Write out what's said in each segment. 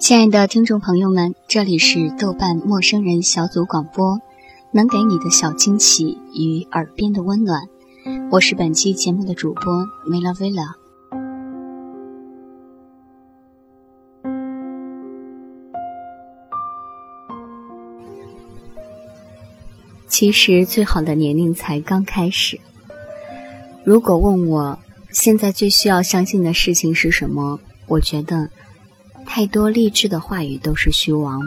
亲爱的听众朋友们，这里是豆瓣陌生人小组广播，能给你的小惊喜与耳边的温暖，我是本期节目的主播梅拉维拉。其实最好的年龄才刚开始。如果问我现在最需要相信的事情是什么，我觉得。太多励志的话语都是虚妄，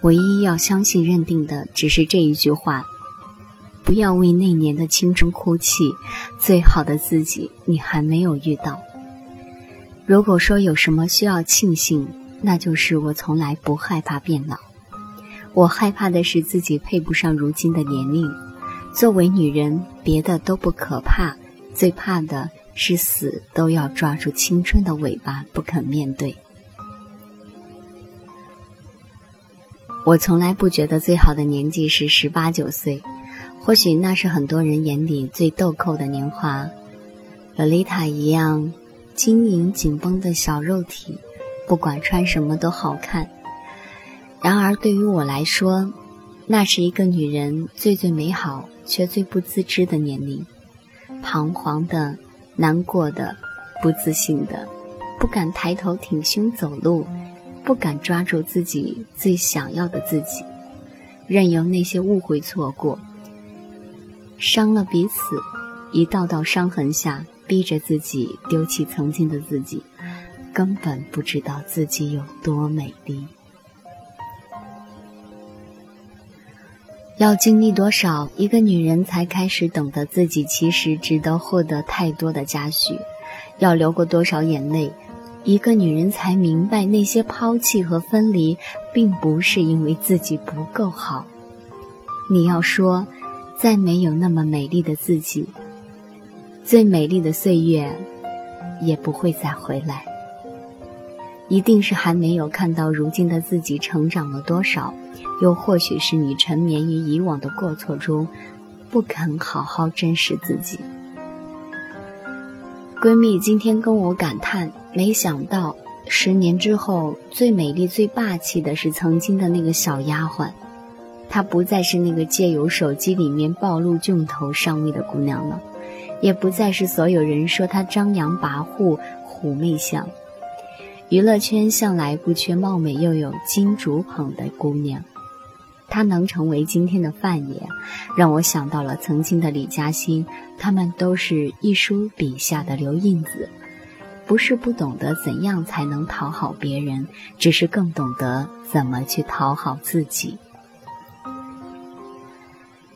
唯一要相信、认定的只是这一句话：不要为那年的青春哭泣，最好的自己你还没有遇到。如果说有什么需要庆幸，那就是我从来不害怕变老。我害怕的是自己配不上如今的年龄。作为女人，别的都不可怕，最怕的是死都要抓住青春的尾巴不肯面对。我从来不觉得最好的年纪是十八九岁，或许那是很多人眼里最豆蔻的年华。洛丽塔一样晶莹紧绷的小肉体，不管穿什么都好看。然而对于我来说，那是一个女人最最美好却最不自知的年龄，彷徨的、难过的、不自信的，不敢抬头挺胸走路。不敢抓住自己最想要的自己，任由那些误会错过，伤了彼此，一道道伤痕下，逼着自己丢弃曾经的自己，根本不知道自己有多美丽。要经历多少，一个女人才开始懂得自己其实值得获得太多的嘉许？要流过多少眼泪？一个女人才明白，那些抛弃和分离，并不是因为自己不够好。你要说，再没有那么美丽的自己，最美丽的岁月，也不会再回来。一定是还没有看到如今的自己成长了多少，又或许是你沉湎于以往的过错中，不肯好好珍视自己。闺蜜今天跟我感叹。没想到，十年之后，最美丽、最霸气的是曾经的那个小丫鬟，她不再是那个借由手机里面暴露镜头上位的姑娘了，也不再是所有人说她张扬跋扈、虎媚相。娱乐圈向来不缺貌美又有金主捧的姑娘，她能成为今天的范爷，让我想到了曾经的李嘉欣，他们都是一书笔下的刘印子。不是不懂得怎样才能讨好别人，只是更懂得怎么去讨好自己。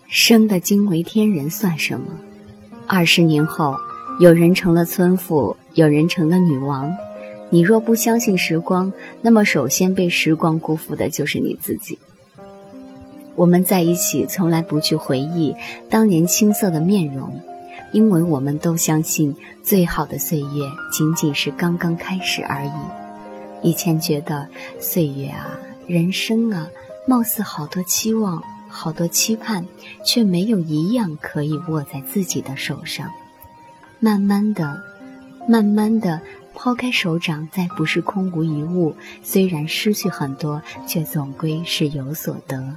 生的惊为天人算什么？二十年后，有人成了村妇，有人成了女王。你若不相信时光，那么首先被时光辜负的就是你自己。我们在一起，从来不去回忆当年青涩的面容。因为我们都相信，最好的岁月仅仅是刚刚开始而已。以前觉得岁月啊，人生啊，貌似好多期望，好多期盼，却没有一样可以握在自己的手上。慢慢的，慢慢的，抛开手掌，再不是空无一物。虽然失去很多，却总归是有所得。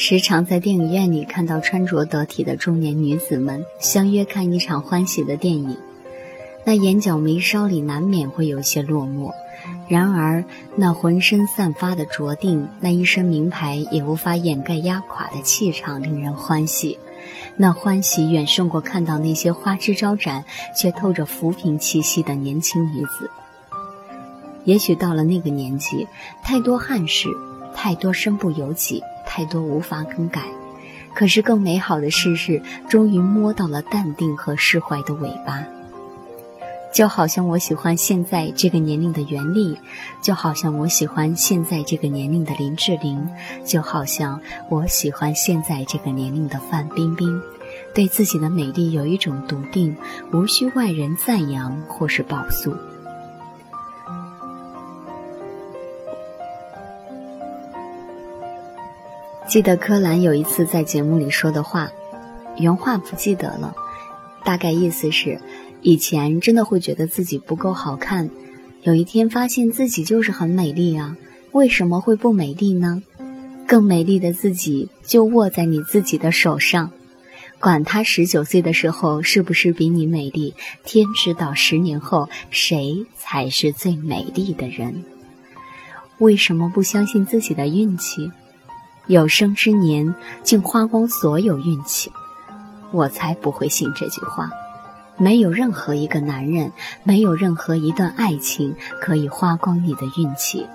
时常在电影院里看到穿着得体的中年女子们相约看一场欢喜的电影，那眼角眉梢里难免会有些落寞。然而，那浑身散发的着定，那一身名牌也无法掩盖压垮的气场，令人欢喜。那欢喜远胜过看到那些花枝招展却透着浮萍气息的年轻女子。也许到了那个年纪，太多憾事，太多身不由己，太多无法更改。可是更美好的事是，终于摸到了淡定和释怀的尾巴。就好像我喜欢现在这个年龄的袁立，就好像我喜欢现在这个年龄的林志玲，就好像我喜欢现在这个年龄的范冰冰。对自己的美丽有一种笃定，无需外人赞扬或是报诉。记得柯蓝有一次在节目里说的话，原话不记得了，大概意思是。以前真的会觉得自己不够好看，有一天发现自己就是很美丽啊！为什么会不美丽呢？更美丽的自己就握在你自己的手上，管他十九岁的时候是不是比你美丽，天知道十年后谁才是最美丽的人。为什么不相信自己的运气？有生之年竟花光所有运气，我才不会信这句话。没有任何一个男人，没有任何一段爱情可以花光你的运气。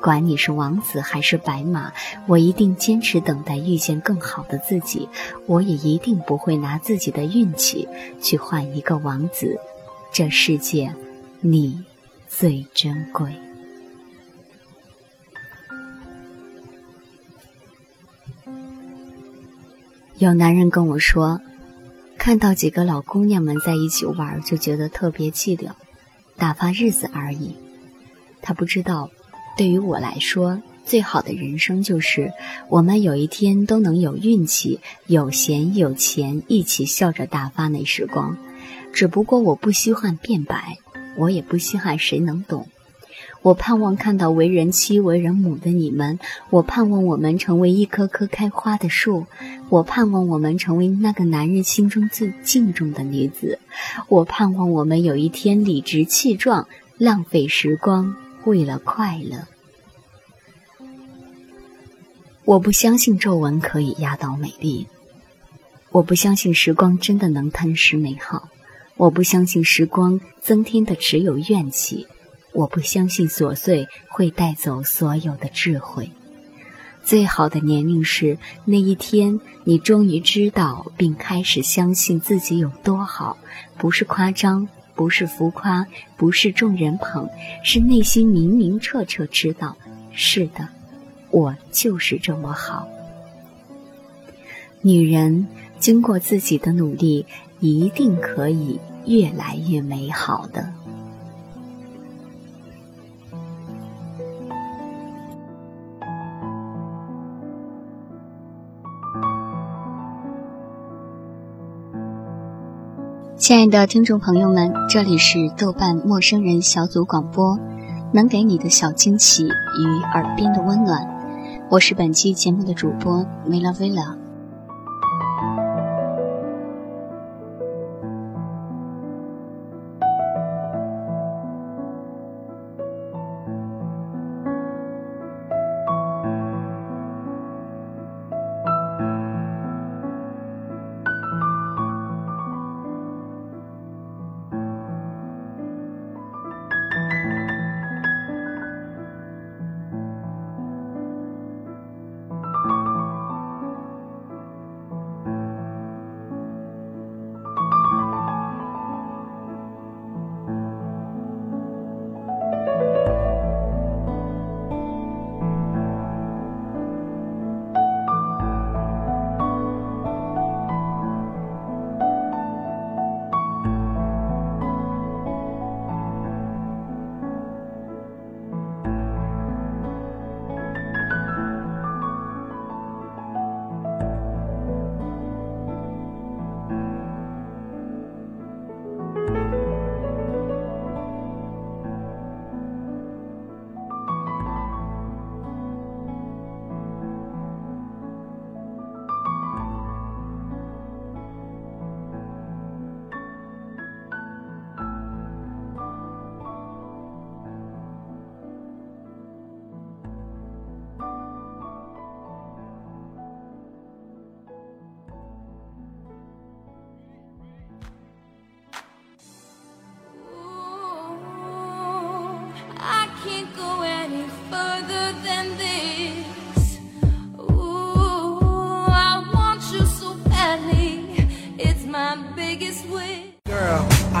管你是王子还是白马，我一定坚持等待遇见更好的自己。我也一定不会拿自己的运气去换一个王子。这世界，你最珍贵。有男人跟我说。看到几个老姑娘们在一起玩，就觉得特别寂寥，打发日子而已。他不知道，对于我来说，最好的人生就是我们有一天都能有运气、有闲有钱，一起笑着打发那时光。只不过我不稀罕变白，我也不稀罕谁能懂。我盼望看到为人妻、为人母的你们，我盼望我们成为一棵棵开花的树，我盼望我们成为那个男人心中最敬重的女子，我盼望我们有一天理直气壮，浪费时光为了快乐。我不相信皱纹可以压倒美丽，我不相信时光真的能吞噬美好，我不相信时光增添的只有怨气。我不相信琐碎会带走所有的智慧。最好的年龄是那一天，你终于知道并开始相信自己有多好，不是夸张，不是浮夸，不是众人捧，是内心明明彻彻知道，是的，我就是这么好。女人经过自己的努力，一定可以越来越美好的。亲爱的听众朋友们，这里是豆瓣陌生人小组广播，能给你的小惊喜与耳边的温暖，我是本期节目的主播 Mila Villa。